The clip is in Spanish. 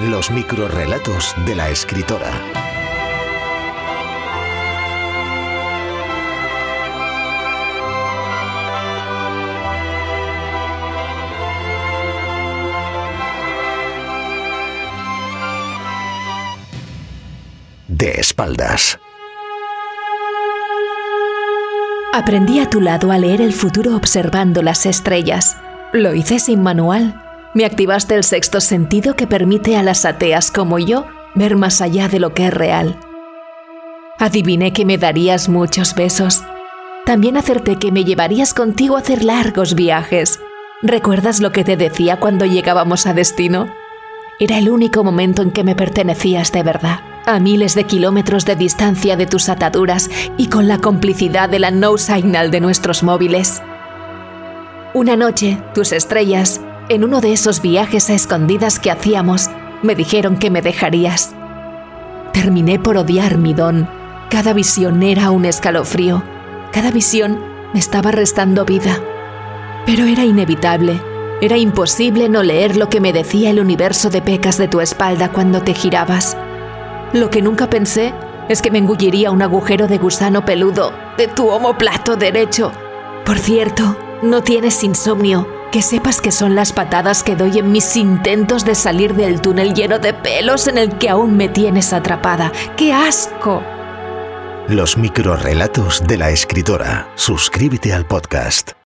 Los microrrelatos de la escritora. De espaldas. Aprendí a tu lado a leer el futuro observando las estrellas. Lo hice sin manual. Me activaste el sexto sentido que permite a las ateas como yo ver más allá de lo que es real. Adiviné que me darías muchos besos. También acerté que me llevarías contigo a hacer largos viajes. ¿Recuerdas lo que te decía cuando llegábamos a destino? Era el único momento en que me pertenecías de verdad, a miles de kilómetros de distancia de tus ataduras y con la complicidad de la no signal de nuestros móviles. Una noche, tus estrellas, en uno de esos viajes a escondidas que hacíamos, me dijeron que me dejarías. Terminé por odiar mi don. Cada visión era un escalofrío. Cada visión me estaba restando vida. Pero era inevitable. Era imposible no leer lo que me decía el universo de pecas de tu espalda cuando te girabas. Lo que nunca pensé es que me engulliría un agujero de gusano peludo de tu omoplato derecho. Por cierto, no tienes insomnio. Que sepas que son las patadas que doy en mis intentos de salir del túnel lleno de pelos en el que aún me tienes atrapada. ¡Qué asco! Los microrrelatos de la escritora. Suscríbete al podcast.